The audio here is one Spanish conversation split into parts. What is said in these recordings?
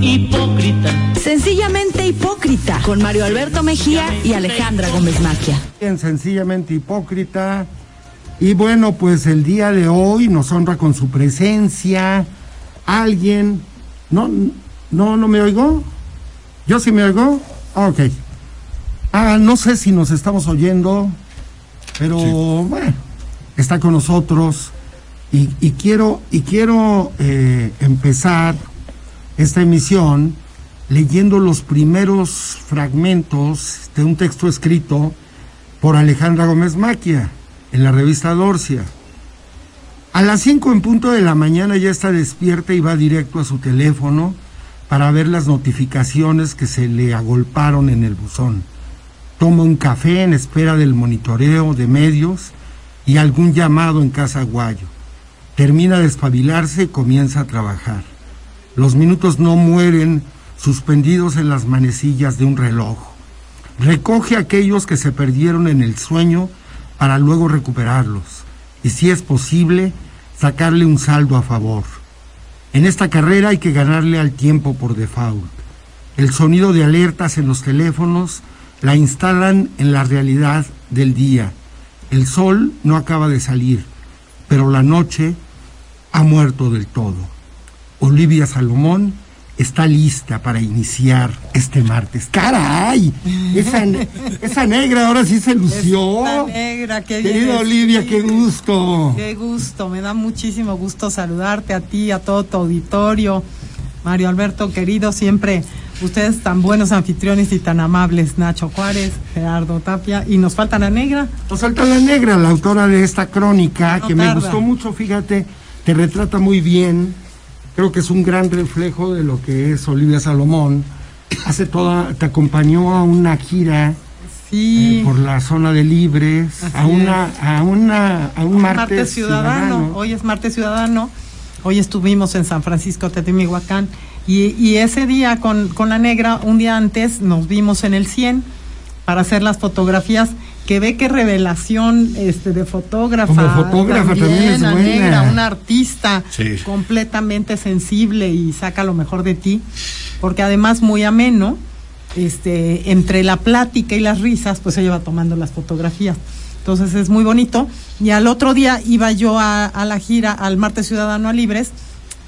hipócrita. Sencillamente hipócrita, con Mario Alberto Mejía y Alejandra Gómez Maquia. Bien, sencillamente hipócrita. Y bueno, pues el día de hoy nos honra con su presencia alguien. No, no, no me oigo. ¿Yo sí me oigo? Ah, ok. Ah, no sé si nos estamos oyendo, pero bueno, está con nosotros. Y, y quiero, y quiero eh, empezar esta emisión leyendo los primeros fragmentos de un texto escrito por Alejandra Gómez Maquia en la revista Dorcia. A las 5 en punto de la mañana ya está despierta y va directo a su teléfono para ver las notificaciones que se le agolparon en el buzón. Toma un café en espera del monitoreo de medios y algún llamado en Casa Guayo. Termina de espabilarse y comienza a trabajar. Los minutos no mueren suspendidos en las manecillas de un reloj. Recoge aquellos que se perdieron en el sueño para luego recuperarlos y si es posible sacarle un saldo a favor. En esta carrera hay que ganarle al tiempo por default. El sonido de alertas en los teléfonos la instalan en la realidad del día. El sol no acaba de salir, pero la noche ha muerto del todo. Olivia Salomón está lista para iniciar este martes. ¡Caray! Esa, esa negra ahora sí se lució. Esta negra, qué bien Querida Olivia, qué gusto. Qué gusto, me da muchísimo gusto saludarte a ti, a todo tu auditorio. Mario Alberto, querido, siempre ustedes tan buenos anfitriones y tan amables. Nacho Juárez, Gerardo Tapia, y nos falta la negra. Nos falta la negra, la autora de esta crónica, No que me gustó mucho, fíjate, te retrata muy bien. Creo que es un gran reflejo de lo que es Olivia Salomón. Hace toda, te acompañó a una gira Sí. eh, por la zona de Libres, Así a una, a una, a un martes, ciudadano. Hoy es martes ciudadano. Hoy estuvimos en San Francisco Tetemihuacán y, y ese día con, con la negra, un día antes, nos vimos en el 100 para hacer las fotografías. Que ve qué revelación este, de fotógrafa. Como fotógrafa también es la buena. negra, una artista Sí. completamente sensible y saca lo mejor de ti. Porque además muy ameno, este, entre la plática y las risas, pues ella va tomando las fotografías. Entonces es muy bonito. Y al otro día iba yo a, a la gira, al Martes Ciudadano a Libres,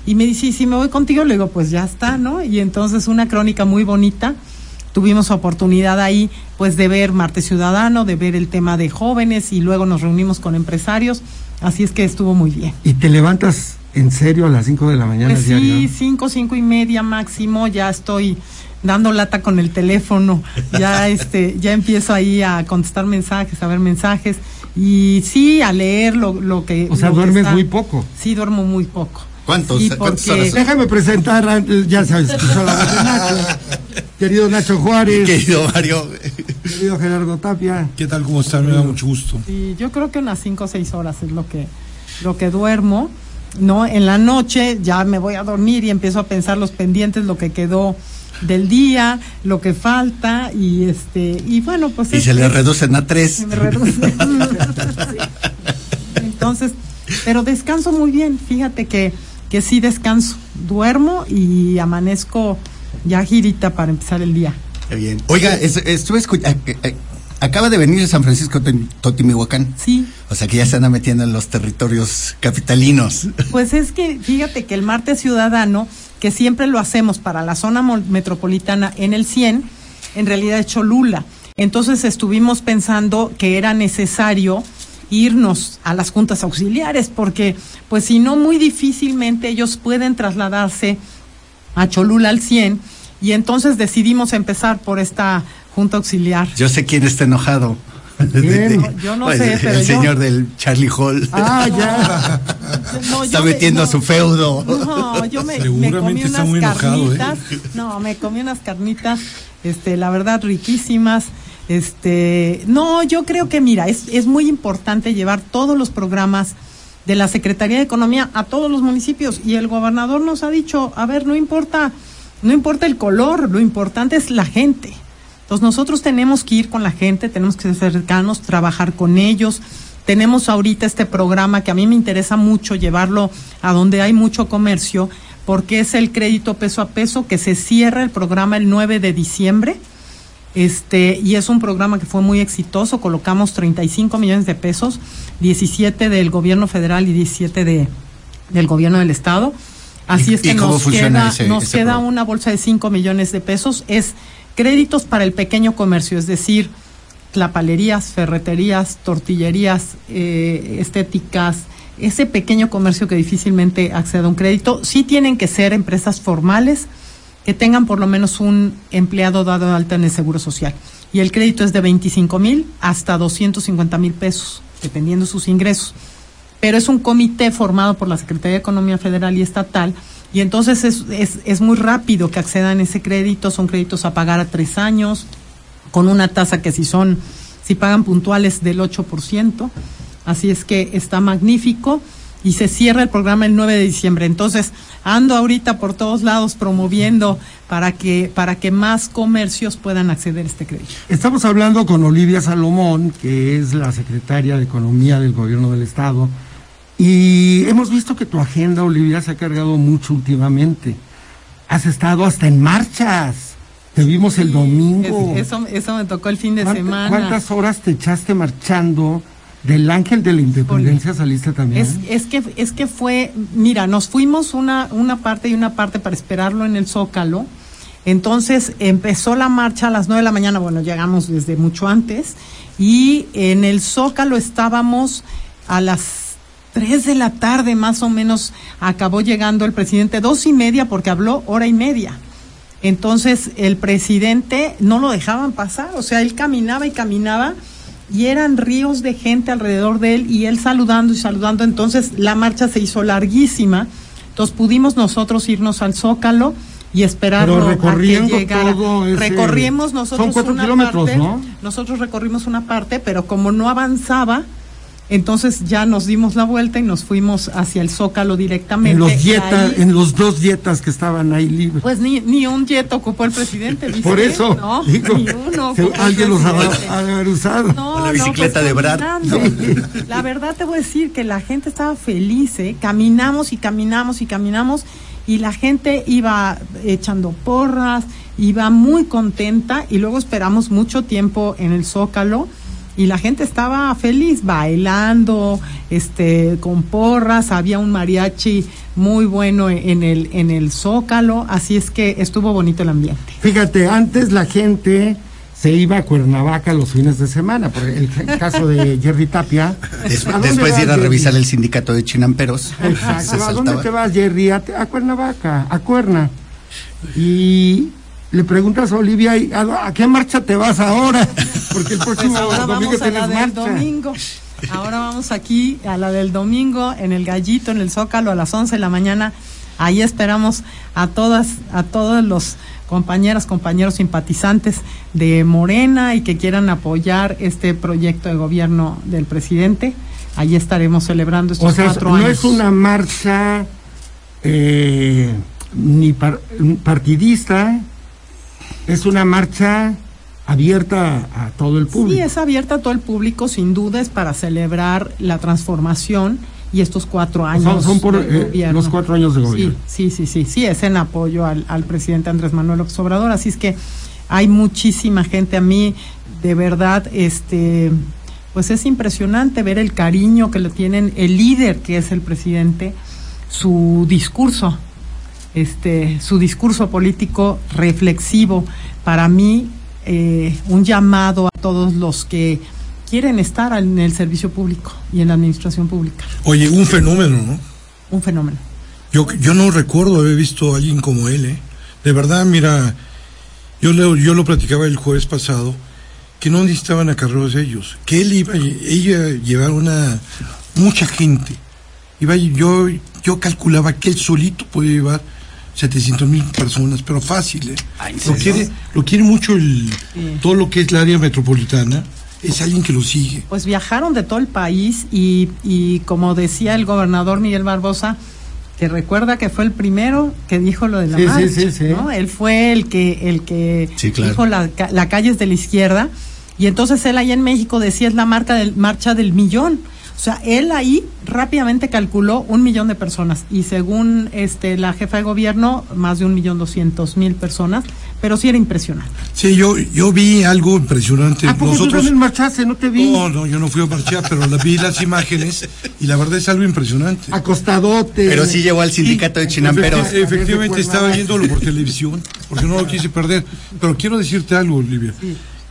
y me dice, "¿Y si me voy contigo, le digo, pues ya está, ¿no? Y entonces una crónica muy bonita. Tuvimos oportunidad ahí, pues, de ver Martes Ciudadano, de ver el tema de jóvenes, y luego nos reunimos con empresarios. Así es que estuvo muy bien. Y te levantas en serio a las 5 de la mañana Pues sí, cinco, cinco y media máximo, ya estoy dando lata con el teléfono, ya este, ya empiezo ahí a contestar mensajes, a ver mensajes, y sí, a leer lo, lo que. O sea, duermes muy poco. Sí, duermo muy poco. ¿Cuántos- porque- horas? Déjame presentar, ya sabes, escuchó la voz de Nacho. Querido Nacho Juárez, Querido Mario, querido Gerardo Tapia. ¿Qué tal? ¿Cómo están? Me da mucho gusto. Sí, yo creo que unas cinco o seis horas es lo que, lo que duermo, ¿no? En la noche ya me voy a dormir y empiezo a pensar los pendientes, lo que quedó del día, lo que falta, y este, y bueno, pues y es- se le reducen a tres. se me reduce. Sí. Entonces, pero descanso muy bien, fíjate que, que sí descanso, duermo y amanezco ya girita para empezar el día. Bien. Oiga, es- estuve escuchando. Acaba de venir de San Francisco Toti- Totimihuacán. Sí, O sea que ya se anda metiendo en los territorios capitalinos. Pues es que fíjate que el martes ciudadano, que siempre lo hacemos para la zona metropolitana en el 100, en realidad es Cholula. Entonces estuvimos pensando que era necesario irnos a las juntas auxiliares, porque pues si no, muy difícilmente ellos pueden trasladarse a Cholula al 100, y entonces decidimos empezar por esta junta auxiliar. Yo sé quién está enojado. Yo no Pues, sé, pero El yo- señor del Charlie Hall. Ah, ya. No, está yo me- metiendo no. a su feudo. No, yo me, comí está unas muy enojado, ¿eh? carnitas. No, me comí unas carnitas, este, la verdad, riquísimas. Este, no, yo creo que, mira, es, es muy importante llevar todos los programas de la Secretaría de Economía a todos los municipios. Y el gobernador nos ha dicho, a ver, no importa, no importa el color, lo importante es la gente. Entonces nosotros tenemos que ir con la gente, tenemos que ser cercanos, trabajar con ellos. Tenemos ahorita este programa que a mí me interesa mucho llevarlo a donde hay mucho comercio porque es el crédito peso a peso que se cierra el programa el 9 de diciembre. Este, y es un programa que fue muy exitoso, colocamos 35 millones de pesos, 17 del gobierno federal y 17 de, del gobierno del estado. Así ¿Y- es que nos queda, ese- nos ese queda una bolsa de 5 millones de pesos. Es créditos para el pequeño comercio, es decir, tlapalerías, ferreterías, tortillerías, eh, estéticas, ese pequeño comercio que difícilmente accede a un crédito. Sí tienen que ser empresas formales que tengan por lo menos un empleado dado de alta en el Seguro Social. Y el crédito es de 25 mil hasta 250 mil pesos, dependiendo sus ingresos. Pero es un comité formado por la Secretaría de Economía Federal y Estatal, y entonces es, es, es muy rápido que accedan a ese crédito, son créditos a pagar a tres años, con una tasa que si son, si pagan puntuales del 8%, así es que está magnífico, y se cierra el programa el 9 de diciembre. Entonces, ando ahorita por todos lados promoviendo para que, para que más comercios puedan acceder a este crédito. Estamos hablando con Olivia Salomón, que es la secretaria de Economía del Gobierno del Estado, y hemos visto que tu agenda, Olivia, se ha cargado mucho últimamente. Has estado hasta en marchas. Te vimos el domingo. Es- eso, eso me tocó el fin de ¿Cuánta- semana. ¿Cuántas horas te echaste marchando? Del Ángel de la Independencia saliste también. Es, es que es que fue, mira, nos fuimos una una parte y una parte para esperarlo en el Zócalo. Entonces empezó la marcha a las 9 de la mañana, bueno, llegamos desde mucho antes y en el Zócalo estábamos a las 3 de la tarde más o menos acabó llegando el presidente, dos y media porque habló hora y media. Entonces el presidente no lo dejaban pasar, o sea, él caminaba y caminaba y eran ríos de gente alrededor de él y él saludando y saludando. Entonces la marcha se hizo larguísima. Entonces pudimos nosotros irnos al Zócalo y esperarlo Pero recorriendo a que llegara. todo ese- Recorrimos nosotros son cuatro una kilómetros, parte. ¿no? Nosotros recorrimos una parte, pero como no avanzaba, entonces ya nos dimos la vuelta y nos fuimos hacia el Zócalo directamente. en los ahí- en los dos dietas que estaban ahí libres. pues ni, ni un jet ocupó el presidente, ¿viste? Por eso, no, digo, ni uno. alguien los ha, usado. No, O la no, bicicleta pues, de Brad. La verdad te voy a decir que la gente estaba feliz, ¿eh? Caminamos y caminamos y caminamos y la gente iba echando porras, iba muy contenta y luego esperamos mucho tiempo en el Zócalo y la gente estaba feliz bailando, este, con porras, había un mariachi muy bueno en el en el Zócalo, así es que estuvo bonito el ambiente. Fíjate, antes la gente se iba a Cuernavaca los fines de semana, por el caso de Jerry Tapia. Des- ¿A dónde después de ir a Jerry? revisar el sindicato de chinamperos, Exacto. ¿A dónde te vas, Jerry? A, a Cuernavaca, a Cuerna. Y le preguntas a Olivia, ¿y ¿a, a qué marcha te vas ahora? Porque el próximo Pues ahora domingo vamos a la del marcha. domingo. Ahora vamos aquí a la del domingo en el Gallito, en el Zócalo a las 11 de la mañana. Ahí esperamos a todas, a todos los compañeras, compañeros simpatizantes de Morena y que quieran apoyar este proyecto de gobierno del presidente. Ahí estaremos celebrando estos O sea, cuatro no años. es una marcha eh, ni par- partidista, es una marcha abierta a, todo el público. Sí, es abierta a todo el público, sin duda es para celebrar la transformación y estos cuatro años. Son- son por, del eh, gobierno. los cuatro años de gobierno. Sí, sí, sí, sí, sí, es en apoyo al, al presidente Andrés Manuel López Obrador, así es que hay muchísima gente a mí, de verdad, este, pues es impresionante ver el cariño que le tienen el líder que es el presidente, su discurso, este, su discurso político reflexivo, para mí eh, un llamado a todos los que quieren estar en el servicio público y en la administración pública. Oye, un fenómeno, ¿no? Un fenómeno. Yo, yo no recuerdo haber visto a alguien como él, ¿eh? De verdad, mira, yo, le- yo lo platicaba el jueves pasado, que no necesitaban acarreos ellos, que él iba, ella llevar una, mucha gente. Iba, yo, yo calculaba que él solito podía llevar 700 mil personas, pero fácil, ¿eh? Ay, Lo quiere, lo quiere mucho el, Sí. todo lo que es el área metropolitana, es alguien que lo sigue. Pues viajaron de todo el país y, y como decía el gobernador Miguel Barbosa, que recuerda que fue el primero que dijo lo de la Sí, marcha, sí, sí. ¿no? Él fue el que el que Sí, claro. dijo la, ca- la calle es de la izquierda y entonces él allá en México decía es la marca del marcha del millón. O sea, él ahí rápidamente calculó un millón de personas y según este la jefa de gobierno, más de un millón doscientos mil personas, pero sí era impresionante. Sí, yo, yo vi algo impresionante. ¿A poco tú Nosotros, también marchaste? No te vi. no, no, yo no fui a marchar, pero la- vi las imágenes y la verdad es algo impresionante. Acostadote. Pero sí llevó al sindicato de chinamperos. Efecti- Efectivamente Recuerda- estaba viéndolo por televisión, porque no lo quise perder. Pero quiero decirte algo, Olivia.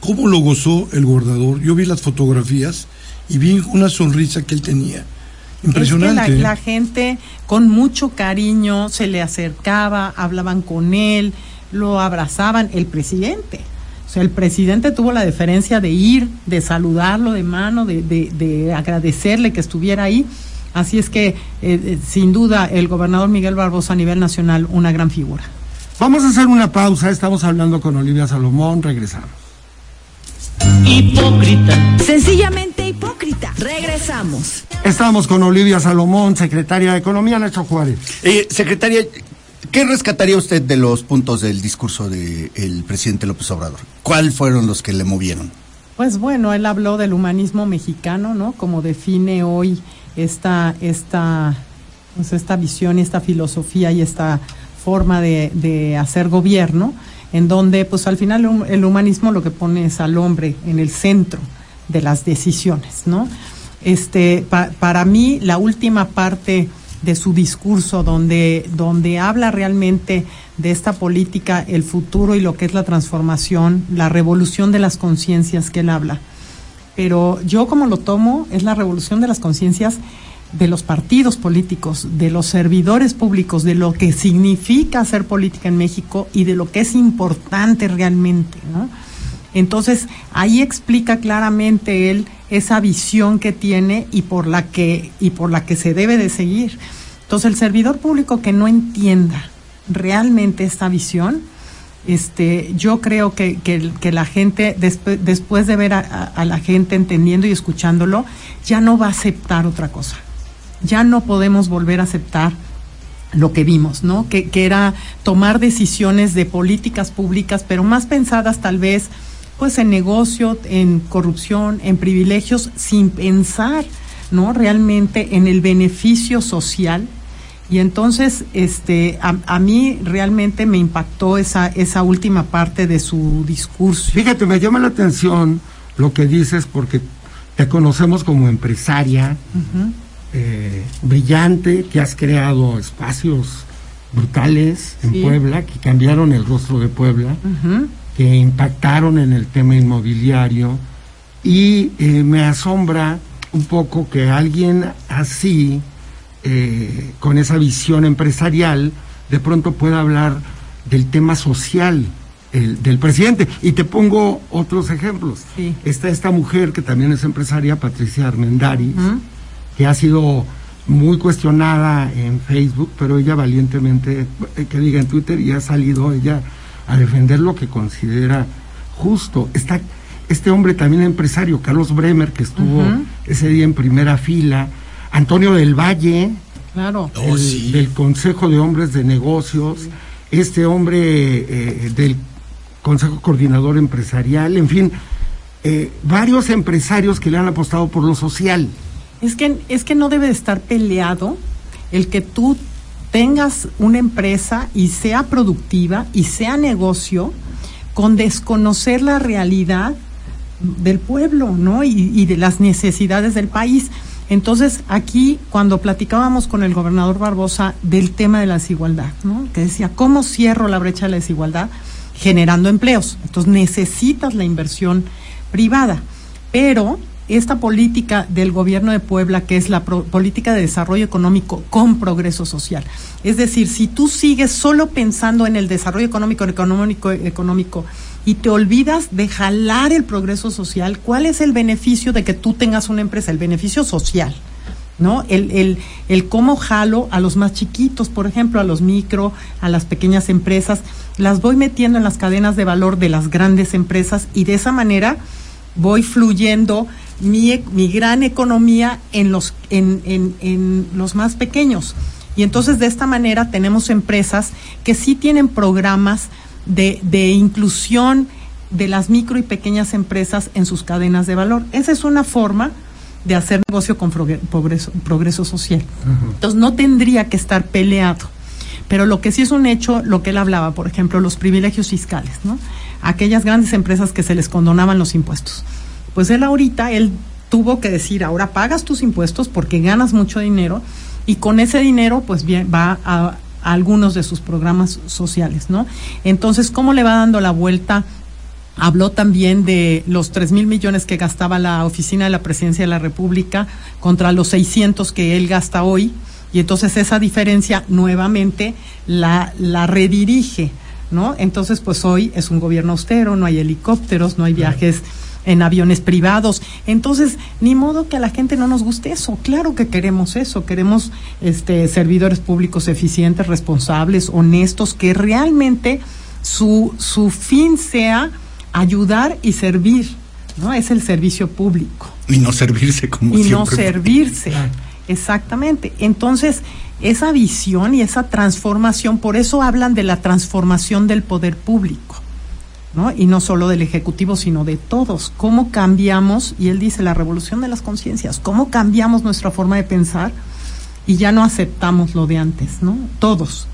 ¿Cómo lo gozó el gobernador? Yo vi las fotografías y vi una sonrisa que él tenía. Impresionante. Es que ¿eh? la, la gente con mucho cariño se le acercaba, hablaban con él, lo abrazaban, el presidente. O sea, el presidente tuvo la deferencia de ir, de saludarlo de mano, de, de- de agradecerle que estuviera ahí. Así es que, eh, eh, sin duda, el gobernador Miguel Barbosa a nivel nacional, una gran figura. Vamos a hacer una pausa. Estamos hablando con Olivia Salomón. Regresamos. Hipócrita. Sencillamente hipócrita. Regresamos. Estamos con Olivia Salomón, secretaria de Economía, Nacho Juárez. Eh, secretaria, ¿qué rescataría usted de los puntos del discurso del presidente López Obrador? ¿Cuáles fueron los que le movieron? Pues bueno, él habló del humanismo mexicano, ¿no? Como define hoy esta, esta, pues esta visión y esta filosofía y esta forma de, de hacer gobierno, en donde pues al final el humanismo lo que pone es al hombre en el centro de las decisiones, ¿no? Este, pa- para mí la última parte de su discurso donde, donde habla realmente de esta política, el futuro y lo que es la transformación, la revolución de las conciencias que él habla. Pero yo como lo tomo es la revolución de las conciencias de los partidos políticos, de los servidores públicos, de lo que significa hacer política en México y de lo que es importante realmente, ¿no? Entonces, ahí explica claramente él esa visión que tiene y por la que y por la que se debe de seguir. Entonces, el servidor público que no entienda realmente esta visión, este, yo creo que, que- la gente, despu- después de ver a- a la gente entendiendo y escuchándolo, ya no va a aceptar otra cosa. Ya no podemos volver a aceptar lo que vimos, ¿no? Que, que era tomar decisiones de políticas públicas, pero más pensadas tal vez, pues en negocio, en corrupción, en privilegios, sin pensar, ¿no? Realmente en el beneficio social. Y entonces, este, a, a mí realmente me impactó esa, esa última parte de su discurso. Fíjate, me llama la atención lo que dices porque te conocemos como empresaria eh, brillante, que has creado espacios brutales en Sí. Puebla, que cambiaron el rostro de Puebla, que impactaron en el tema inmobiliario. Y eh, me asombra un poco que alguien así, eh, con esa visión empresarial, de pronto pueda hablar del tema social el- del presidente. Y te pongo otros ejemplos. Sí. Está esta mujer que también es empresaria, Patricia Armendáriz, Ujú. Que ha sido muy cuestionada en Facebook, pero ella valientemente, eh, que diga en Twitter, y ha salido ella a defender lo que considera justo. Está este hombre también empresario, Carlos Bremer, que estuvo ese día en primera fila, Antonio del Valle, Claro. Oh, el- sí. del Consejo de Hombres de Negocios, este hombre eh, del Consejo Coordinador Empresarial, en fin, eh, varios empresarios que le han apostado por lo social. Es que, es que no debe de estar peleado el que tú tengas una empresa y sea productiva y sea negocio con desconocer la realidad del pueblo, ¿no? Y, de las necesidades del país. Entonces, aquí, cuando platicábamos con el gobernador Barbosa del tema de la desigualdad, ¿no? Que decía, ¿cómo cierro la brecha de la desigualdad? Generando empleos. Entonces, necesitas la inversión privada. Pero esta política del gobierno de Puebla, que es la política de desarrollo económico con progreso social. Es decir, si tú sigues solo pensando en el desarrollo económico, económico, económico, y te olvidas de jalar el progreso social, ¿cuál es el beneficio de que tú tengas una empresa? El beneficio social. ¿no? El, el, el cómo jalo a los más chiquitos, por ejemplo, a los micro, a las pequeñas empresas, las voy metiendo en las cadenas de valor de las grandes empresas y de esa manera voy fluyendo mi, mi gran economía en los, en, en, en los más pequeños. Y entonces de esta manera tenemos empresas que sí tienen programas de, de inclusión de las micro y pequeñas empresas en sus cadenas de valor. Esa es una forma de hacer negocio con progreso, progreso social. Entonces no tendría que estar peleado. Pero lo que sí es un hecho, lo que él hablaba, por ejemplo, los privilegios fiscales, ¿no? Aquellas grandes empresas que se les condonaban los impuestos. Pues él ahorita, él tuvo que decir, ahora pagas tus impuestos porque ganas mucho dinero y con ese dinero pues bien, va a, a algunos de sus programas sociales, ¿no? Entonces, ¿cómo le va dando la vuelta? Habló también de los 3 mil millones que gastaba la oficina de la presidencia de la República contra los 600 que él gasta hoy. Y entonces esa diferencia nuevamente la, la redirige, ¿no? Entonces, pues hoy es un gobierno austero, no hay helicópteros, no hay viajes en aviones privados. Entonces, ni modo que a la gente no nos guste eso. Claro que queremos eso. Queremos este, servidores públicos eficientes, responsables, honestos, que realmente su, su fin sea ayudar y servir. ¿no? Es el servicio público. Y no servirse como Y no servirse. Exactamente. Entonces, esa visión y esa transformación, por eso hablan de la transformación del poder público ¿no? Y no solo del Ejecutivo, sino de todos. ¿Cómo cambiamos? Y él dice, la revolución de las conciencias, ¿cómo cambiamos nuestra forma de pensar? Y ya no aceptamos lo de antes, ¿no? Todos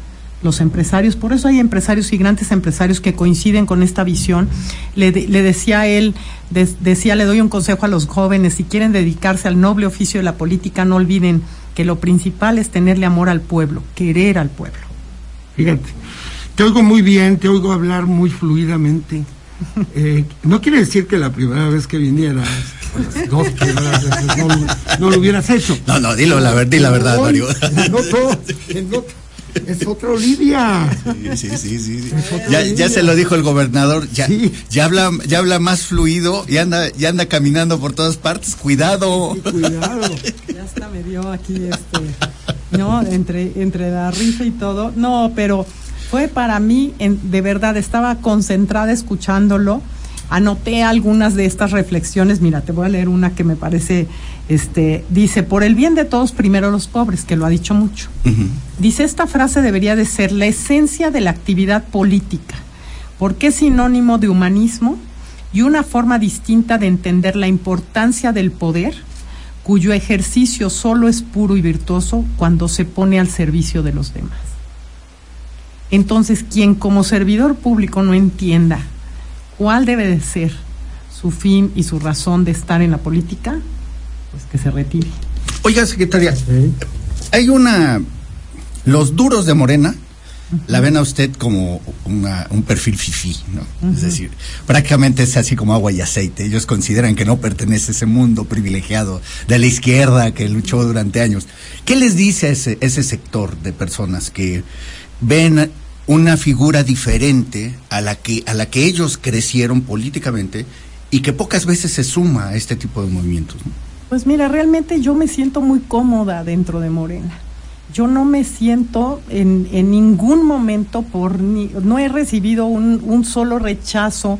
los empresarios, por eso hay empresarios y grandes empresarios que coinciden con esta visión. Le, decía él, decía, le doy un consejo a los jóvenes, si quieren dedicarse al noble oficio de la política, no olviden que lo principal es tenerle amor al pueblo, querer al pueblo. Fíjate, te oigo muy bien, te oigo hablar muy fluidamente. Eh, no quiere decir que la primera vez que vinieras, las dos primeras veces, no, no, lo hubieras hecho. No, no, dilo la, di la verdad, Mario. Noto, es otra Olivia. Sí, sí, sí, sí. Ya, ya, se lo dijo el gobernador, ya, ya habla, ya habla más fluido y anda, ya anda caminando por todas partes. Cuidado. cuidado. Ya hasta me dio aquí este, no, entre, entre la risa y todo. No, pero fue para mí, de verdad, estaba concentrada escuchándolo. Anoté algunas de estas reflexiones. Mira, te voy a leer una que me parece, este, dice, por el bien de todos, primero los pobres, que lo ha dicho mucho. Dice, esta frase debería de ser la esencia de la actividad política, porque es sinónimo de humanismo y una forma distinta de entender la importancia del poder, cuyo ejercicio solo es puro y virtuoso cuando se pone al servicio de los demás. Entonces, quien como servidor público no entienda cuál debe de ser su fin y su razón de estar en la política, pues que se retire. Oiga, secretaria, hay una... Los duros de Morena la ven a usted como un perfil fifí, ¿no? Es decir, prácticamente es así como agua y aceite. Ellos consideran que no pertenece a ese mundo privilegiado de la izquierda que luchó durante años. ¿Qué les dice a ese, ese sector de personas que ven una figura diferente a la que a la que ellos crecieron políticamente y que pocas veces se suma a este tipo de movimientos. Pues mira, realmente yo me siento muy cómoda dentro de Morena. Yo no me siento en, en ningún momento por ni, no he recibido un, un solo rechazo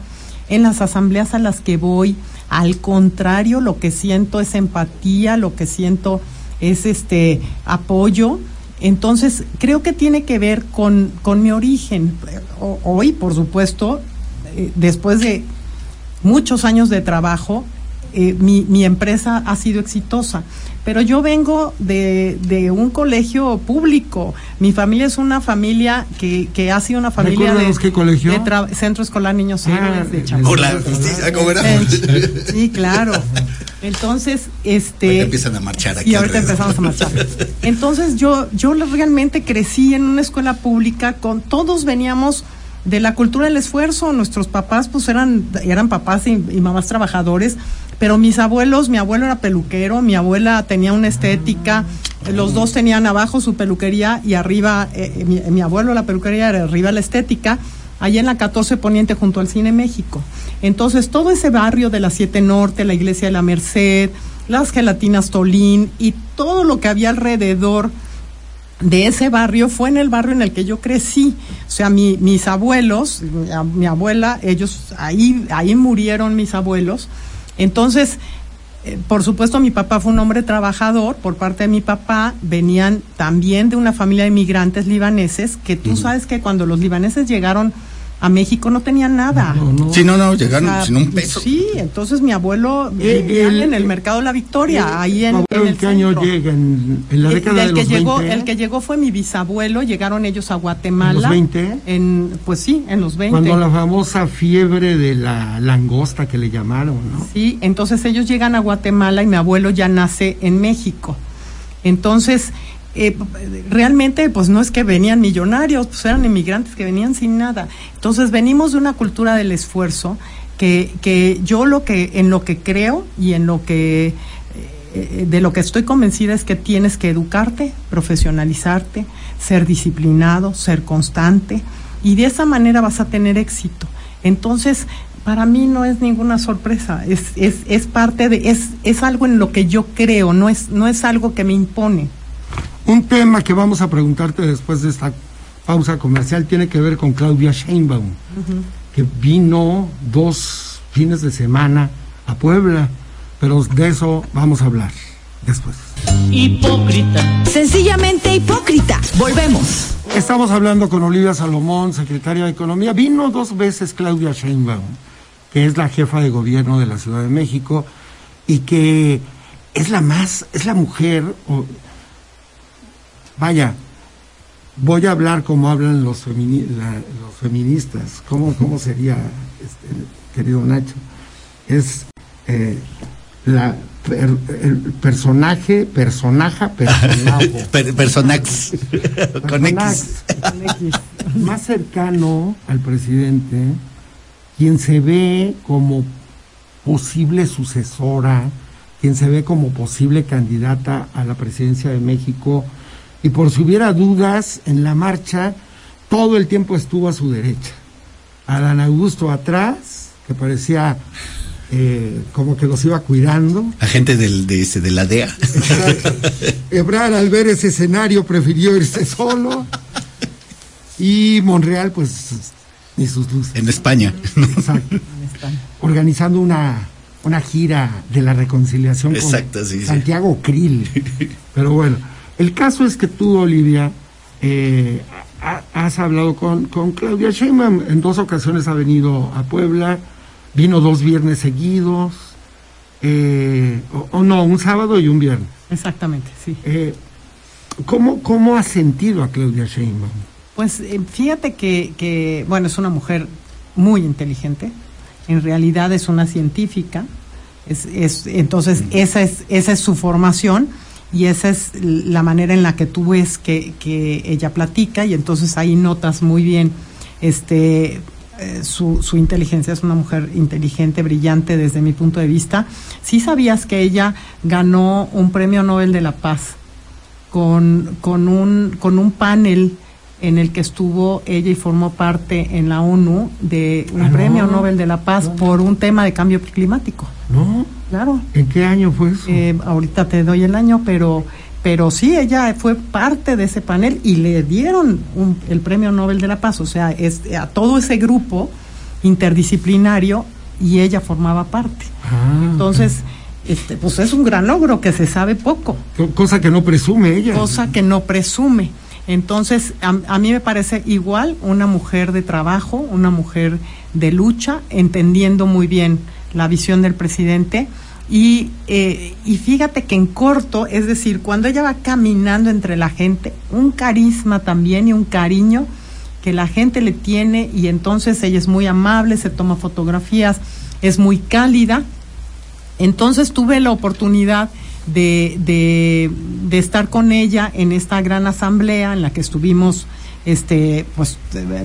en las asambleas a las que voy. Al contrario, lo que siento es empatía, lo que siento es este apoyo entonces, creo que tiene que ver con, con mi origen. hoy, por supuesto, eh, después de muchos años de trabajo, eh, mi, mi, empresa ha sido exitosa. Pero yo vengo de, de un colegio público. Mi familia es una familia que, que ha sido una familia de, qué colegio? de Centro Escolar Niños ah, de Por la justicia, ¿cómo era? Sí, claro. Entonces, este. empiezan a marchar aquí. Y ahorita empezamos a marchar. Entonces, yo, yo realmente crecí en una escuela pública con todos veníamos de la cultura del esfuerzo. Nuestros papás, pues eran, eran papás y, mamás trabajadores, pero mis abuelos, mi abuelo era peluquero, mi abuela tenía una estética, los dos tenían abajo su peluquería y arriba, eh, eh, mi, mi, abuelo la peluquería era arriba la estética allá en la 14 Poniente junto al Cine México. Entonces, todo ese barrio de la 7 Norte, la Iglesia de la Merced, las gelatinas Tolín y todo lo que había alrededor de ese barrio fue en el barrio en el que yo crecí. O sea, mis abuelos, mi, abuela, ellos, ahí, ahí murieron mis abuelos. Entonces, eh, por supuesto, mi papá fue un hombre trabajador. Por parte de mi papá, venían también de una familia de inmigrantes libaneses, que tú sabes que cuando los libaneses llegaron a México no tenían nada. No, no. Sí, no, no, llegaron O sea, sin un peso. Sí, entonces mi abuelo Eh, vivía el- en el eh, mercado La Victoria, ahí en, ¿Tu abuelo en en el qué año llega? ¿En, en la El- década el de que los llegó, 20? el que llegó fue mi bisabuelo, llegaron ellos a Guatemala. ¿En los 20? En, pues sí, en los 20. Cuando la famosa fiebre de la langosta que le llamaron, ¿no? Sí, entonces ellos llegan a Guatemala y mi abuelo ya nace en México. Entonces, eh, realmente, pues no es que venían millonarios, pues eran inmigrantes que venían sin nada. Entonces, venimos de una cultura del esfuerzo que, que yo lo que, en lo que creo y en lo que, eh, de lo que estoy convencida es que tienes que educarte, profesionalizarte, ser disciplinado, ser constante y de esa manera vas a tener éxito. Entonces, para mí no es ninguna sorpresa, es, es, es parte de, es, es algo en lo que yo creo, no es, no es algo que me impone. Un tema que vamos a preguntarte después de esta pausa comercial tiene que ver con Claudia Sheinbaum, que vino dos fines de semana a Puebla, pero de eso vamos a hablar después. Hipócrita. Sencillamente hipócrita. Volvemos. Estamos hablando con Olivia Salomón, secretaria de Economía. Vino dos veces Claudia Sheinbaum, que es la jefa de gobierno de la Ciudad de México y que es la más, es la mujer, o- vaya, voy a hablar como hablan los, femini- la- los feministas. ¿Cómo, ¿Cómo sería, este, querido Nacho? Es eh, la, per- el personaje, personaje, personaje. Per- Personax. Con. X. más cercano al presidente, quien se ve como posible sucesora, quien se ve como posible candidata a la presidencia de México, y por si hubiera dudas, en la marcha todo el tiempo estuvo a su derecha. Adán Augusto atrás, que parecía eh, como que los iba cuidando. Agente del, de, de la DEA. Ebrard al ver ese escenario prefirió irse solo. Y Monreal, pues, ni sus luces. En España. Exacto. Organizando una, una gira de la reconciliación con Exacto, sí, sí. Santiago Krill. Pero bueno, el caso es que tú, Olivia, eh, ha- has hablado con, con Claudia Sheinbaum. En dos ocasiones ha venido a Puebla. Vino dos viernes seguidos. eh, o, o no, un sábado y un viernes. Exactamente, sí. Eh, ¿cómo, ¿Cómo has sentido a Claudia Sheinbaum? Pues eh, fíjate que, que, bueno, es una mujer muy inteligente, en realidad es una científica, es, es, entonces esa es, esa es su formación y esa es la manera en la que tú ves que, que ella platica y entonces ahí notas muy bien este eh, su, su inteligencia, es una mujer inteligente, brillante desde mi punto de vista. Sí sabías que ella ganó un premio Nobel de la Paz con, con, un, con un panel en el que estuvo ella y formó parte en la ONU de un Ah, no. premio Nobel de la Paz por un tema de cambio climático. ¿No? Claro. ¿En qué año fue eso? Eh, ahorita te doy el año, pero, pero sí, ella fue parte de ese panel y le dieron un- el premio Nobel de la Paz, o sea, es, a todo ese grupo interdisciplinario y ella formaba parte. Ah, Entonces, este, pues es un gran logro que se sabe poco co- cosa que no presume ella. cosa que no presume. Entonces, a, mí me parece igual una mujer de trabajo, una mujer de lucha, entendiendo muy bien la visión del presidente. Y, eh, y fíjate que en corto, es decir, cuando ella va caminando entre la gente, un carisma también y un cariño que la gente le tiene y entonces ella es muy amable, se toma fotografías, es muy cálida. Entonces tuve la oportunidad de, de, de estar con ella en esta gran asamblea en la que estuvimos este, pues,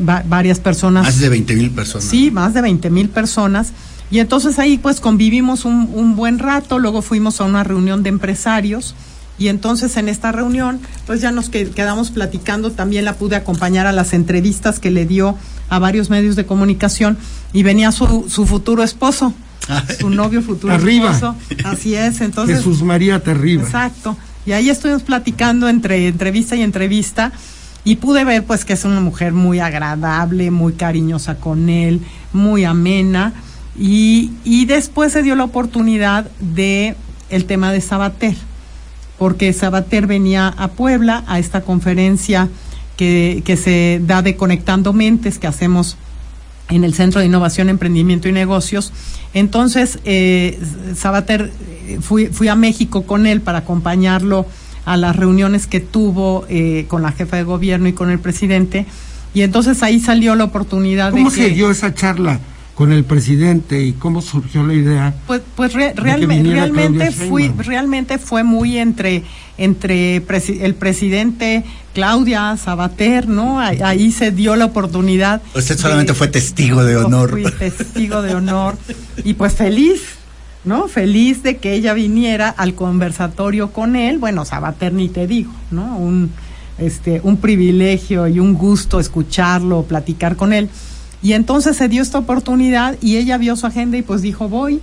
va- varias personas. Más de 20 mil personas. Sí, más de 20 mil personas. Y entonces ahí pues convivimos un, un buen rato, luego fuimos a una reunión de empresarios y entonces en esta reunión pues ya nos que- quedamos platicando, también la pude acompañar a las entrevistas que le dio a varios medios de comunicación y venía su, su futuro esposo, su novio futuro Arriba. esposo. Así es, entonces... Jesús María Terriba. Exacto. Y ahí estuvimos platicando entre entrevista y entrevista y pude ver pues que es una mujer muy agradable, muy cariñosa con él, muy amena y, y después se dio la oportunidad de el tema de Sabater, porque Sabater venía a Puebla a esta conferencia que, que se da de Conectando Mentes que hacemos en el Centro de Innovación, Emprendimiento y Negocios. Entonces, eh, Sabater, eh, fui, fui a México con él para acompañarlo a las reuniones que tuvo eh, con la jefa de gobierno y con el presidente. Y entonces ahí salió la oportunidad ¿Cómo de se que... dio esa charla con el presidente y cómo surgió la idea? Pues, pues re- realme- realmente fui, realmente fue muy entre entre presi- el presidente Claudia Sabater, ¿no? Ahí, ahí se dio la oportunidad. Usted de- solamente fue testigo de honor. Fui testigo de honor y pues feliz, ¿no? Feliz de que ella viniera al conversatorio con él. Bueno, Sabater ni te digo, ¿no? Un este un privilegio y un gusto escucharlo, platicar con él. Y entonces se dio esta oportunidad y ella vio su agenda y pues dijo, voy.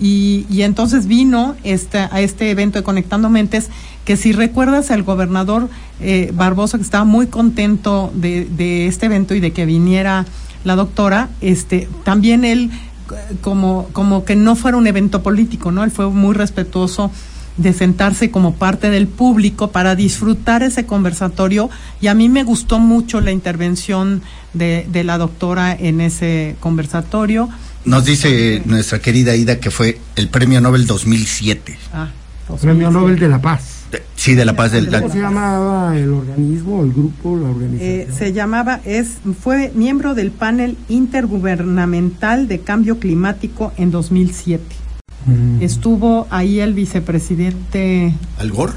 Y, y entonces vino este, a este evento de Conectando Mentes, que si recuerdas el gobernador eh, Barbosa, que estaba muy contento de, de este evento y de que viniera la doctora, este, también él como, como que no fuera un evento político, ¿no? Él fue muy respetuoso de sentarse como parte del público para disfrutar ese conversatorio y a mí me gustó mucho la intervención de, de la doctora en ese conversatorio. Nos dice nuestra querida Ida que fue el premio Nobel 2007. Ah, Premio Nobel de la Paz. De- Sí, de la paz del... ¿Cómo se llamaba el organismo, el grupo, la organización? Eh, se llamaba, es, fue miembro del panel intergubernamental de cambio climático en 2007. Mm. Estuvo ahí el vicepresidente ¿Al Gore?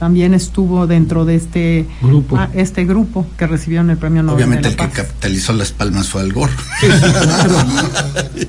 También estuvo dentro de este Grupo. ah, este grupo que recibieron el premio Nobel Obviamente de el la que Paz. capitalizó las palmas fue Al Gore.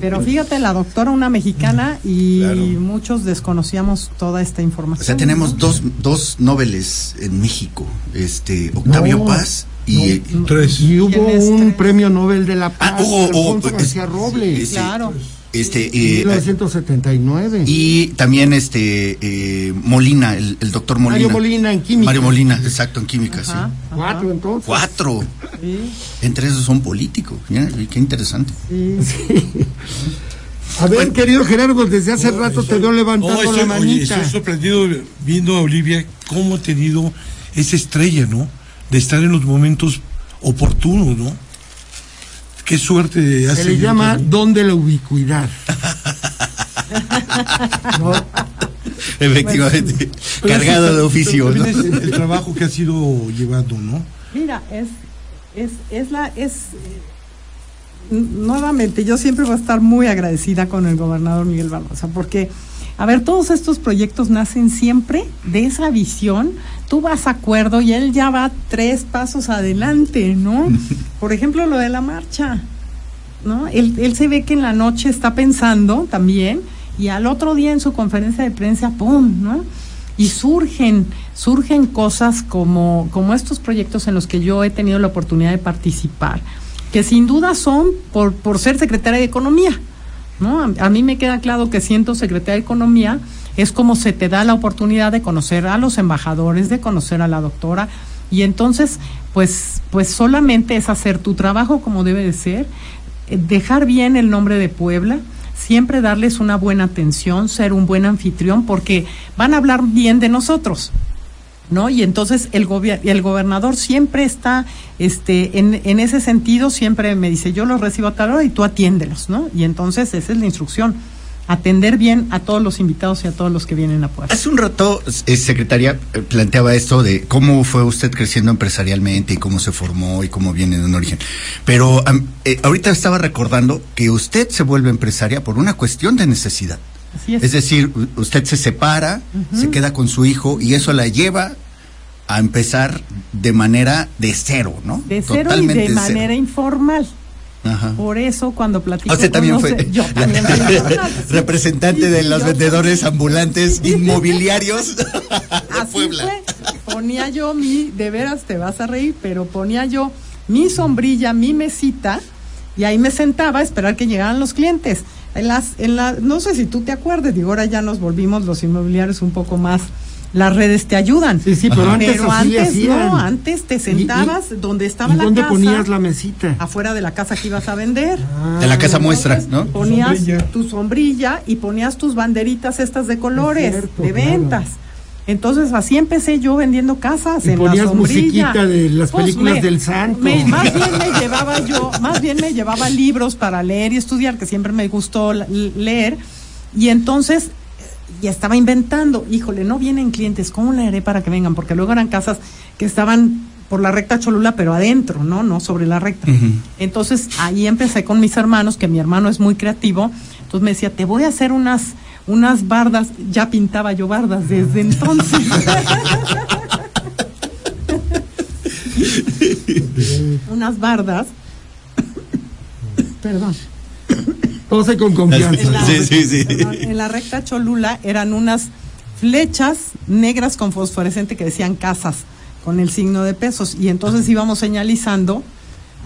Pero fíjate, la doctora, una mexicana, y Claro. muchos desconocíamos toda esta información. O sea, tenemos ¿no? dos, dos Nobeles en México. Este, Octavio No, Paz y... Tres. Y hubo ¿Quién es un tres? premio Nobel de la Paz, Ah, Alfonso es- García Robles, es- Claro. Este, en eh, 1979. y también este eh, Molina, el, el doctor Molina. Mario Molina en química. Mario Molina, exacto, en química, Ajá, sí. Cuatro entonces. Cuatro. sí, Entre esos son políticos. Qué interesante. sí. A ver, querido Gerardo, desde hace rato te veo levantando No, estoy, la oye, manita. estoy sorprendido viendo a Olivia cómo ha tenido esa estrella, ¿no? De estar en los momentos oportunos, ¿no? Qué suerte hace. Se le llama don de la ubicuidad. ¿No? Efectivamente. Pero Cargado de oficio, ¿no? es el trabajo que ha sido llevando, ¿no? Mira, es, es, es la, es, eh, nuevamente, yo siempre voy a estar muy agradecida con el gobernador Miguel Barbosa, porque, a ver, todos estos proyectos nacen siempre de esa visión. Tú vas a acuerdo y él ya va tres pasos adelante, ¿no? Por ejemplo, lo de la marcha, ¿no? Él, él se ve que en la noche está pensando también y al otro día en su conferencia de prensa, ¡pum!, ¿no? Y surgen, surgen cosas como, como estos proyectos en los que yo he tenido la oportunidad de participar, que sin duda son por, por ser secretaria de Economía, ¿no? A, mí me queda claro que siendo secretaria de Economía es como se te da la oportunidad de conocer a los embajadores, de conocer a la doctora, y entonces, pues, pues solamente es hacer tu trabajo como debe de ser, eh, dejar bien el nombre de Puebla, siempre darles una buena atención, ser un buen anfitrión, porque van a hablar bien de nosotros. ¿No? Y entonces el, el gobernador siempre está este, en, en ese sentido, siempre me dice, yo los recibo a tal hora y tú atiéndelos, ¿no? Y entonces esa es la instrucción, atender bien a todos los invitados y a todos los que vienen a Puebla. Hace un rato, eh, secretaria, eh, planteaba esto de cómo fue usted creciendo empresarialmente y cómo se formó y cómo viene de un origen. Pero eh, ahorita estaba recordando que usted se vuelve empresaria por una cuestión de necesidad. Es. Es decir, usted se separa, se queda con su hijo y eso la lleva a empezar de manera de cero, ¿no? de cero Totalmente y de cero. manera informal. Ajá. Por eso cuando platico Usted también yo también representante Sí, de los vendedores ambulantes inmobiliarios de Así Puebla. fue. Ponía yo mi, de veras te vas a reír, pero ponía yo mi sombrilla, mi mesita, y ahí me sentaba a esperar que llegaran los clientes. En las, en la, no sé si tú te acuerdes, digo, ahora ya nos volvimos los inmobiliarios un poco más, las redes te ayudan. Sí, sí, pero antes Pero antes no, antes te sentabas donde estaba ¿Y la dónde casa. ponías la mesita? Afuera de la casa que ibas a vender. De la casa muestra, ¿no? Ponías Sombrilla. tu sombrilla y ponías tus banderitas estas de colores, cierto, de claro. Entonces así empecé yo vendiendo casas Y en ponías la sombrilla. musiquita de las Pues, películas me- del santo. me- más bien me llevaba yo, más bien me llevaba libros para leer y estudiar, que siempre me gustó leer. Y entonces ya estaba inventando, híjole, no vienen clientes, ¿cómo leeré para que vengan? Porque luego eran casas que estaban por la recta Cholula, pero adentro, ¿no? No sobre la recta. Entonces ahí empecé con mis hermanos, que mi hermano es muy creativo. Entonces me decía, te voy a hacer unas, unas bardas. Ya pintaba yo bardas desde entonces. unas bardas. Perdón. Tose con confianza. En la, Sí, sí, sí. perdón, en la recta Cholula eran unas flechas negras con fosforescente que decían casas con el signo de pesos y entonces íbamos señalizando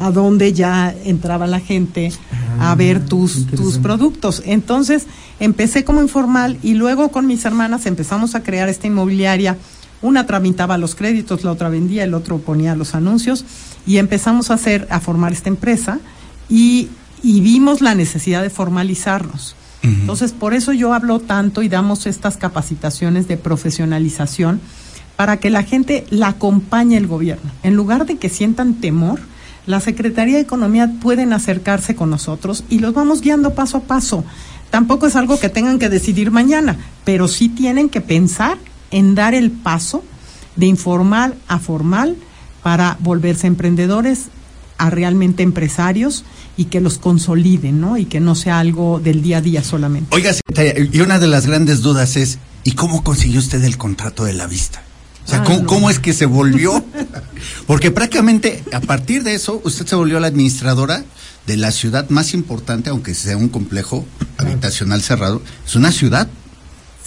a dónde ya entraba la gente a ver tus, tus productos. Entonces empecé como informal y luego con mis hermanas empezamos a crear esta inmobiliaria. Una tramitaba los créditos, la otra vendía, el otro ponía los anuncios y empezamos a hacer, a formar esta empresa y, y vimos la necesidad de formalizarnos. Entonces, por eso yo hablo tanto y damos estas capacitaciones de profesionalización para que la gente la acompañe el gobierno. En lugar de que sientan temor, la Secretaría de Economía pueden acercarse con nosotros y los vamos guiando paso a paso. Tampoco es algo que tengan que decidir mañana, pero sí tienen que pensar en dar el paso de informal a formal para volverse emprendedores a realmente empresarios y que los consoliden, ¿no? Y que no sea algo del día a día solamente. Oiga, y una de las grandes dudas es, ¿y cómo consiguió usted el contrato de la vista? O sea, Ah, ¿cómo, no. cómo es que se volvió? Porque prácticamente a partir de eso, usted se volvió la administradora de la ciudad más importante, aunque sea un complejo habitacional cerrado. Es una ciudad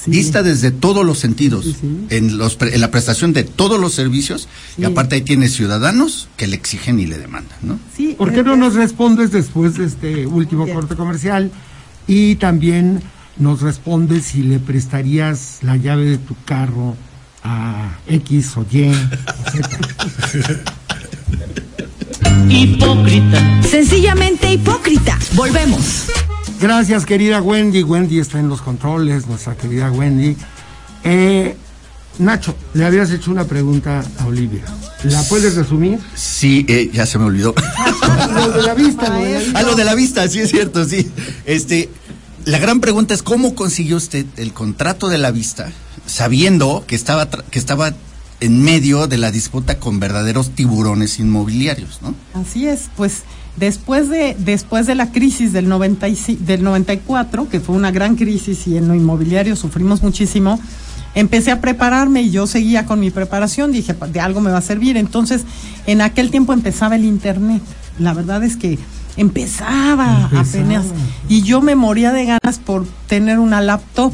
Sí. vista desde todos los sentidos, Sí, sí. En, los, pre- en la prestación de todos los servicios, y aparte ahí tiene ciudadanos que le exigen y le demandan, ¿no? Sí, ¿Por qué eh, no eh, nos respondes después de este último Bien. corte comercial? Y también nos respondes si le prestarías la llave de tu carro a X o Y o Z. Hipócrita. Sencillamente hipócrita. Volvemos. Gracias, querida Wendy. Wendy está en los controles, nuestra querida Wendy. Eh, Nacho, le habías hecho una pregunta a Olivia. ¿La puedes resumir? Sí, eh, ya se me olvidó. Lo de la vista, lo de la vista. Ah, lo de la vista, sí es cierto, sí. Este, la gran pregunta es cómo consiguió usted el contrato de la vista, sabiendo que estaba que estaba en medio de la disputa con verdaderos tiburones inmobiliarios, ¿no? Así es, pues después de después de la crisis del 95 del 94, que fue una gran crisis y en lo inmobiliario sufrimos muchísimo, empecé a prepararme y yo seguía con mi preparación, dije, "Pa- de algo me va a servir. Entonces, en aquel tiempo empezaba el internet. La verdad es que empezaba, Empezaba. apenas y yo me moría de ganas por tener una laptop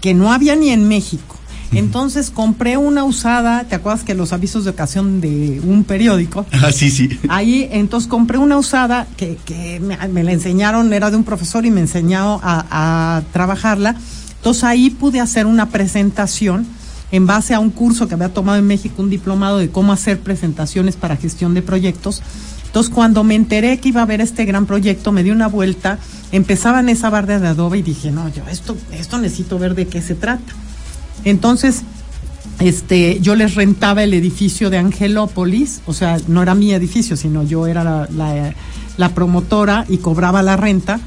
que no había ni en México. Entonces compré una usada, ¿te acuerdas que los avisos de ocasión de un periódico? Ah, sí, sí. Ahí, entonces compré una usada que, que me, me la enseñaron, era de un profesor y me enseñó a, a trabajarla. Entonces ahí pude hacer una presentación en base a un curso que había tomado en México, un diplomado de cómo hacer presentaciones para gestión de proyectos. Entonces cuando me enteré que iba a haber este gran proyecto, me di una vuelta, empezaba en esa barda de adobe y dije, no, yo esto, esto necesito ver de qué se trata. Entonces, este, yo les rentaba el edificio de Angelópolis, o sea, no era mi edificio, sino yo era la, promotora y cobraba la renta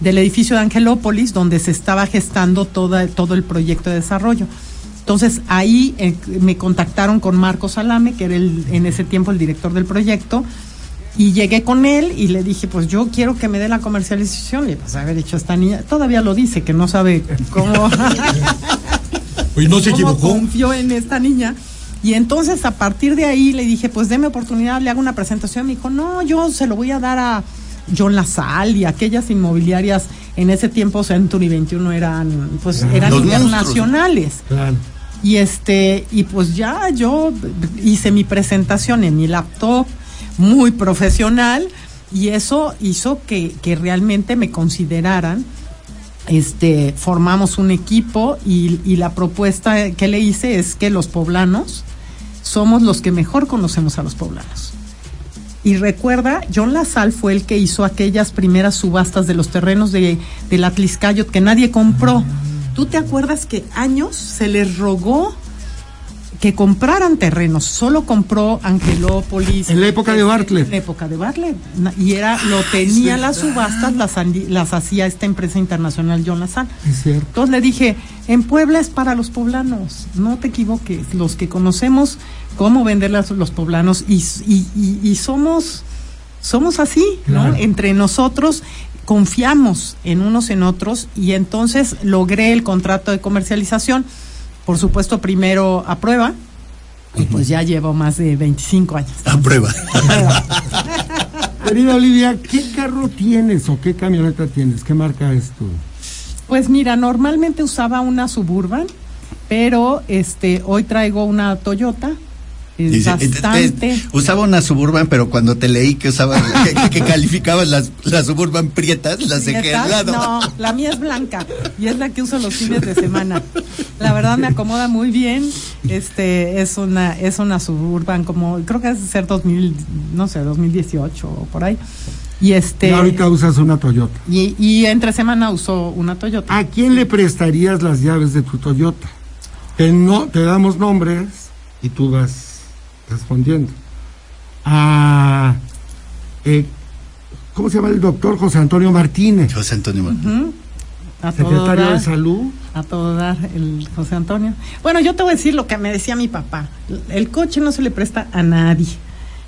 del edificio de Angelópolis, donde se estaba gestando todo el proyecto de desarrollo. Entonces ahí eh, me contactaron con Marcos Salame, que era el, en ese tiempo el director del proyecto, y llegué con él y le dije, pues yo quiero que me dé la comercialización. Y pues haber hecho esta niña, todavía lo dice, que no sabe cómo... Oye, ¿no se cómo equivocó? confió en esta niña. Y entonces a partir de ahí le dije, pues deme oportunidad, le hago una presentación. Me dijo, no, yo se lo voy a dar a John Lasal y aquellas inmobiliarias en ese tiempo Century 21 eran, pues eran Los monstruos. internacionales. Claro. Y este, y pues ya yo hice mi presentación en mi laptop, muy profesional, y eso hizo que, que realmente me consideraran. Este, formamos un equipo y, y la propuesta que le hice es que los poblanos somos los que mejor conocemos a los poblanos. Y recuerda, John Lasal fue el que hizo aquellas primeras subastas de los terrenos de, del Atliscayot que nadie compró. ¿Tú te acuerdas que años se les rogó que compraran terrenos. Solo compró Angelópolis. En la época de Bartlett. En la época de Bartlett. Y era, lo tenía las subastas, las, hacía esta empresa internacional John Lazar. Es cierto. Entonces le dije, en Puebla es para los poblanos, no te equivoques, los que conocemos cómo vender las- los poblanos y, y- y- y somos, somos así, ¿no? Entre nosotros confiamos en unos en otros y entonces logré el contrato de comercialización, por supuesto primero a prueba y pues ya llevo más de 25 años. A prueba. Querida Olivia, ¿qué carro tienes o qué camioneta tienes? ¿Qué marca es tu? Pues mira, normalmente usaba una Suburban, pero este hoy traigo una Toyota. Es bastante. usaba una suburban, pero cuando te leí que usaba, que, que calificabas las, las suburban prietas, las dejé al lado. No, la mía es blanca y es la que uso los fines de semana. La verdad me acomoda muy bien. Este es una es una suburban como creo que es ser 2000, no sé, 2018 o por ahí. Y este Y ahorita usas una Toyota. y, y entre semana uso una Toyota. ¿A quién le prestarías las llaves de tu Toyota? Que no te damos nombres y tú vas respondiendo. A eh, ¿cómo se llama el doctor José Antonio Martínez? José Antonio Martín. A todo Secretario dar. de Salud. A todo dar, el José Antonio. Bueno, yo te voy a decir lo que me decía mi papá. El coche no se le presta a nadie.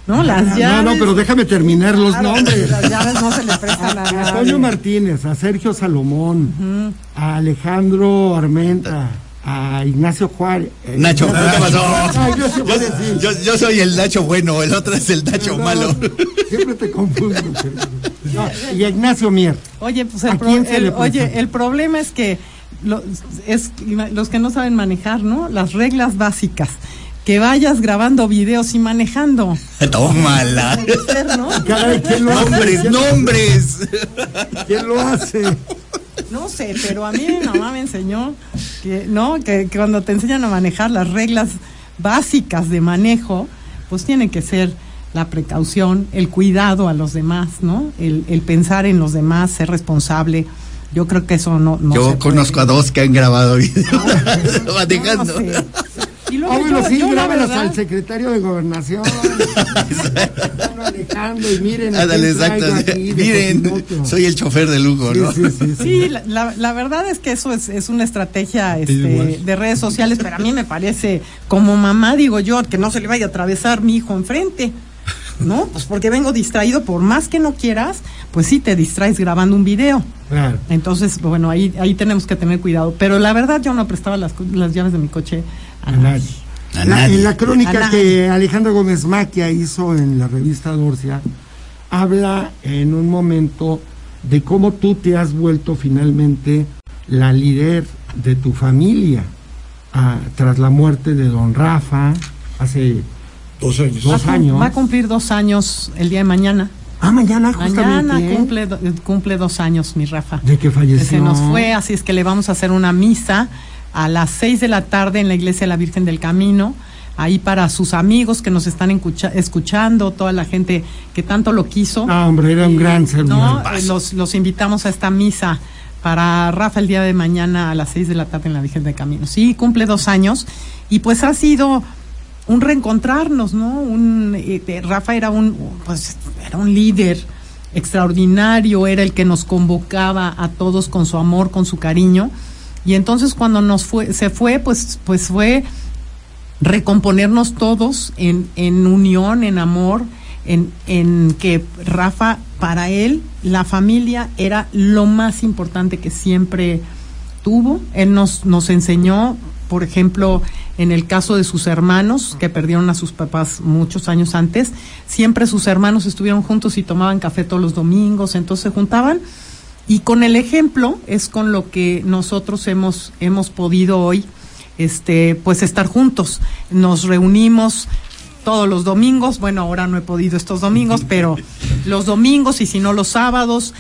¿No? Las Ah, llaves. No, no, pero déjame terminar los Claro, nombres. Las llaves no se le prestan a A nadie. Antonio Martínez, a Sergio Salomón, a Alejandro Armenta, a Ignacio Juárez. eh, Nacho, ¿qué pasó? Ah, sí. Yo, yo soy el Nacho bueno, el otro es el Nacho No, malo. Siempre te confundo. No, y a Ignacio Mier. Oye, pues ¿A el, pro- el- oye, el problema es que lo- es los que no saben manejar, ¿no? Las reglas básicas. Que vayas grabando videos y manejando. Tómala. Ser, ¿no? Caray, ¿quién lo hace? Nombres, ¿Quién- nombres. ¿Quién lo hace? No sé, pero a mí mi mamá me enseñó que, ¿no? Que, que cuando te enseñan a manejar las reglas básicas de manejo, pues tiene que ser la precaución, el cuidado a los demás, ¿no? El, el pensar en los demás, ser responsable. Yo creo que eso no. no se Yo puede. conozco a dos que han grabado videos manejando. No sé. Y luego Ah, bueno, yo- sí, yo, la grábalas verdad, al secretario de Gobernación. Están manejando y miren. Ándale, exacto. aquí Miren, soy el chofer de lujo, Sí, ¿no? sí, sí, sí. Sí, la, la- la verdad es que eso es, es una estrategia este, de redes sociales, pero a mí me parece, como mamá, digo yo, que no se le vaya a atravesar mi hijo enfrente. ¿No? Pues porque vengo distraído, por más que no quieras, pues sí te distraes grabando un video. Claro. Entonces, bueno, ahí, ahí tenemos que tener cuidado. Pero la verdad, yo no prestaba las, las llaves de mi coche a A nadie. nadie. A La- nadie. en la A crónica nadie. que Alejandra Gómez Maquia hizo en la revista Dorcia, habla en un momento de cómo tú te has vuelto finalmente la líder de tu familia ah, tras la muerte de don Rafa hace Dos años. Dos Va a cum- años. Va a cumplir dos años el día de mañana. Ah, mañana justamente. Mañana ¿eh? cumple, cumple dos años mi Rafa. De que que falleció. se nos fue, así es que le vamos a hacer una misa a las seis de la tarde en la iglesia de la Virgen del Camino, ahí para sus amigos que nos están escuchando, toda la gente que tanto lo quiso. No, hombre, era un gran ser No, eh, los, los invitamos a esta misa para Rafa el día de mañana a las seis de la tarde en la Virgen del Camino. Sí, cumple dos años y pues ha sido un reencontrarnos, ¿no? Un, eh, Rafa era un, pues, era un líder extraordinario, era el que nos convocaba a todos con su amor, con su cariño. Y entonces cuando nos fue, se fue, pues, pues fue recomponernos todos en, en unión, en amor, en, en que Rafa, para él, la familia era lo más importante que siempre tuvo. Él nos, nos enseñó, por ejemplo, en el caso de sus hermanos, que perdieron a sus papás muchos años antes, siempre sus hermanos estuvieron juntos y tomaban café todos los domingos, entonces se juntaban. Y con el ejemplo es con lo que nosotros hemos, hemos podido hoy este, pues estar juntos. Nos reunimos todos los domingos, bueno, ahora no he podido estos domingos, pero los domingos y si no los sábados,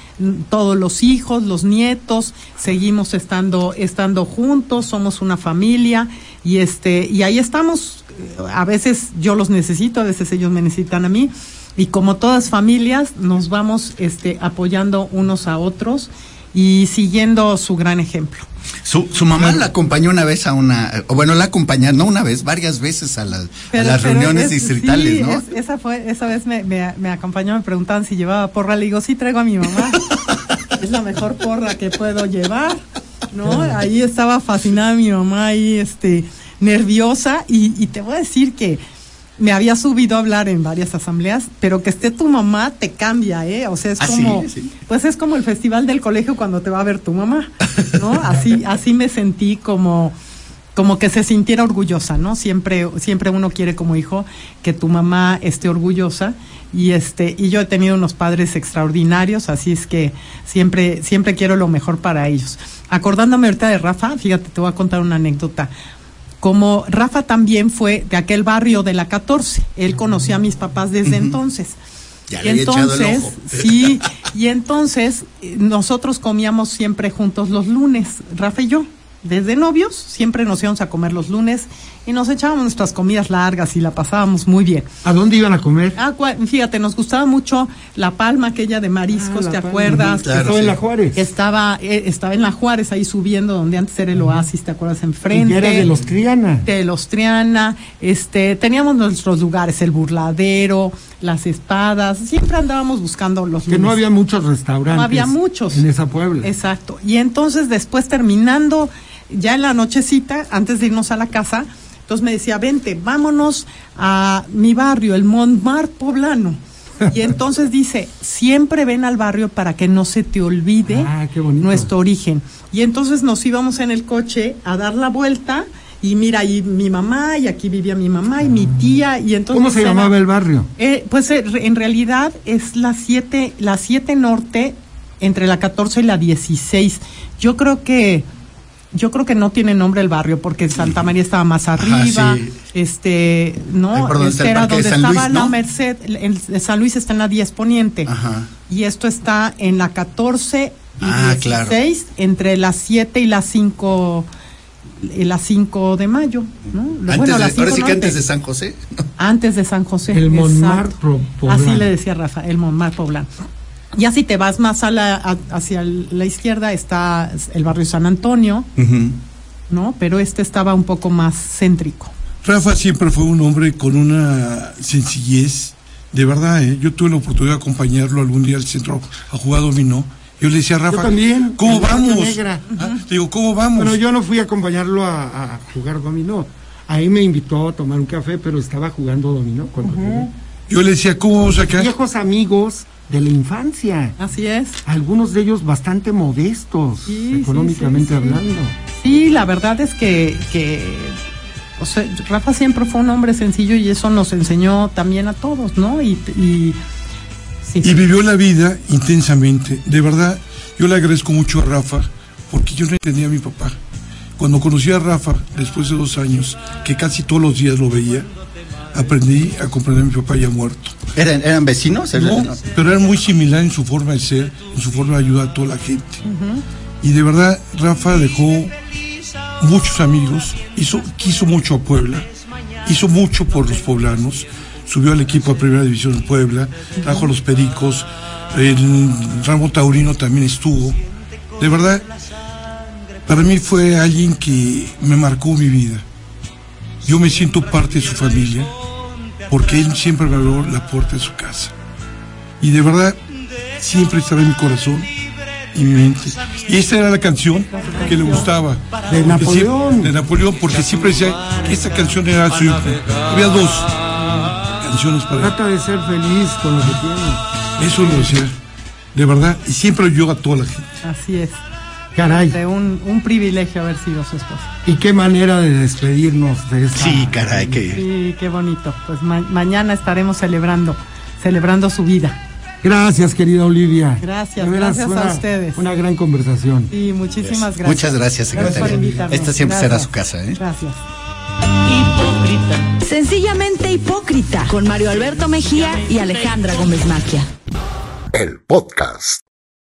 todos los hijos, los nietos, seguimos estando, estando juntos, somos una familia y este, y ahí estamos. A veces yo los necesito, a veces ellos me necesitan a mí. Y como todas familias, nos vamos este, apoyando unos a otros. y siguiendo su gran ejemplo. Su, su mamá la acompañó una vez a una, o bueno, la acompañó, no una vez, varias veces a, las- a las reuniones es- distritales, sí, ¿no? es- esa fue, esa vez me, me, me acompañó, me preguntaban si llevaba porra, le digo, sí traigo a mi mamá. es la mejor porra que puedo llevar, ¿no? Ahí estaba fascinada mi mamá, ahí, este, nerviosa, y, y te voy a decir que me había subido a hablar en varias asambleas, pero que esté tu mamá te cambia, ¿eh? O sea, es Ah, como, sí, sí. pues es como el festival del colegio cuando te va a ver tu mamá, ¿no? Así, así me sentí como, como que se sintiera orgullosa, ¿no? Siempre, siempre uno quiere como hijo que tu mamá esté orgullosa y este, y yo he tenido unos padres extraordinarios, así es que siempre, siempre quiero lo mejor para ellos. Acordándome ahorita de Rafa, fíjate, te voy a contar una anécdota. Como Rafa también fue de aquel barrio de la 14, él conocía a mis papás desde entonces. Ya Y le había echado el entonces, ojo. sí, y entonces eh, nosotros comíamos siempre juntos los lunes, Rafa y yo. Desde novios siempre nos íbamos a comer los lunes y nos echábamos nuestras comidas largas y la pasábamos muy bien. ¿A dónde iban a comer? Ah, cua- fíjate, nos gustaba mucho la palma aquella de mariscos, Ah, ¿te Palma. acuerdas? Claro, Estaba en la Juárez. Estaba, eh, estaba en la Juárez ahí subiendo donde antes era el oasis, ¿te acuerdas? Enfrente. Y era de los Triana. de los Triana, este, teníamos nuestros lugares, el burladero, las espadas, siempre andábamos buscando los Que no había muchos restaurantes. No había muchos. En esa Puebla. Exacto. Y entonces después terminando ya en la nochecita, antes de irnos a la casa, entonces me decía, vente, vámonos a mi barrio, el Montmartre poblano. Y entonces dice, siempre ven al barrio para que no se te olvide Ah, nuestro origen. Y entonces nos íbamos en el coche a dar la vuelta y mira, ahí mi mamá, y aquí vivía mi mamá y mi tía, y entonces... ¿Cómo se era- llamaba el barrio? eh, pues eh, en realidad es la 7, la 7 norte entre la 14 y la 16. Yo creo que yo creo que no tiene nombre el barrio porque Santa María estaba más arriba, sí. este, no, está este era donde San estaba Luis, la ¿no? Merced, el, el San Luis está en la 10 poniente. Ajá. Y esto está en la 14 y Ah, 16 claro. entre las 7 y las 5 y las 5 de mayo, ¿no? Antes Bueno, de- las 5 ahora sí que antes de San José. Antes de San José. El. Montmartre. Así le decía Rafa, el Montmartre poblano. Ya si te vas más a la, a- hacia la izquierda está el barrio San Antonio. ¿no? Pero este estaba un poco más céntrico. Rafa siempre fue un hombre con una sencillez, de verdad, ¿eh? yo tuve la oportunidad de acompañarlo algún día al centro a jugar dominó. Yo le decía a Rafa, también, ¿cómo vamos? Negra. Ah, le digo, ¿cómo vamos? Bueno, yo no fui a acompañarlo a, a jugar dominó. Ahí me invitó a tomar un café, pero estaba jugando dominó cuando llegué. Yo le decía, ¿cómo vamos acá? Viejos amigos de la infancia. Así es. Algunos de ellos bastante modestos, Sí, económicamente sí, sí. hablando. Sí, la verdad es que, que o sea, Rafa siempre fue un hombre sencillo y eso nos enseñó también a todos, ¿no? Y, y sí. Y vivió la vida intensamente. De verdad, yo le agradezco mucho a Rafa, porque yo no entendía a mi papá. Cuando conocí a Rafa, después de dos años, que casi todos los días lo veía, aprendí a comprender a mi papá ya muerto. ¿Eran, eran vecinos? No, pero era muy similar en su forma de ser, en su forma de ayudar a toda la gente. Y de verdad, Rafa dejó muchos amigos, hizo, quiso mucho a Puebla, hizo mucho por los poblanos, subió al equipo de Primera División de Puebla, trajo a los Pericos, el ramo taurino también estuvo. De verdad, para mí fue alguien que me marcó mi vida. Yo me siento parte de su familia porque él siempre me abrió la puerta de su casa. Y de verdad, siempre estará en mi corazón y mi mente. Y esta era la canción que le gustaba. De Napoleón. siempre- de Napoleón, porque siempre decía que esta canción era suya. Había dos canciones para él. Trata de ser feliz con lo que tiene. Eso lo decía. De verdad, y siempre ayudó a toda la gente. Así es. Caray. De un, un privilegio haber sido su esposa. Y qué manera de despedirnos de esta. Sí, caray, que Sí, qué bonito. Pues ma- mañana estaremos celebrando, celebrando su vida. Gracias, querida Olivia. Gracias, veras, gracias a ustedes. Una gran conversación. Sí, muchísimas gracias. Muchas gracias, Gracias por secretaria. invitarme. Esta siempre será Gracias. su casa, ¿eh? Gracias. Sencillamente hipócrita con Mario Alberto Mejía y Alejandra Gómez Maquia. El podcast.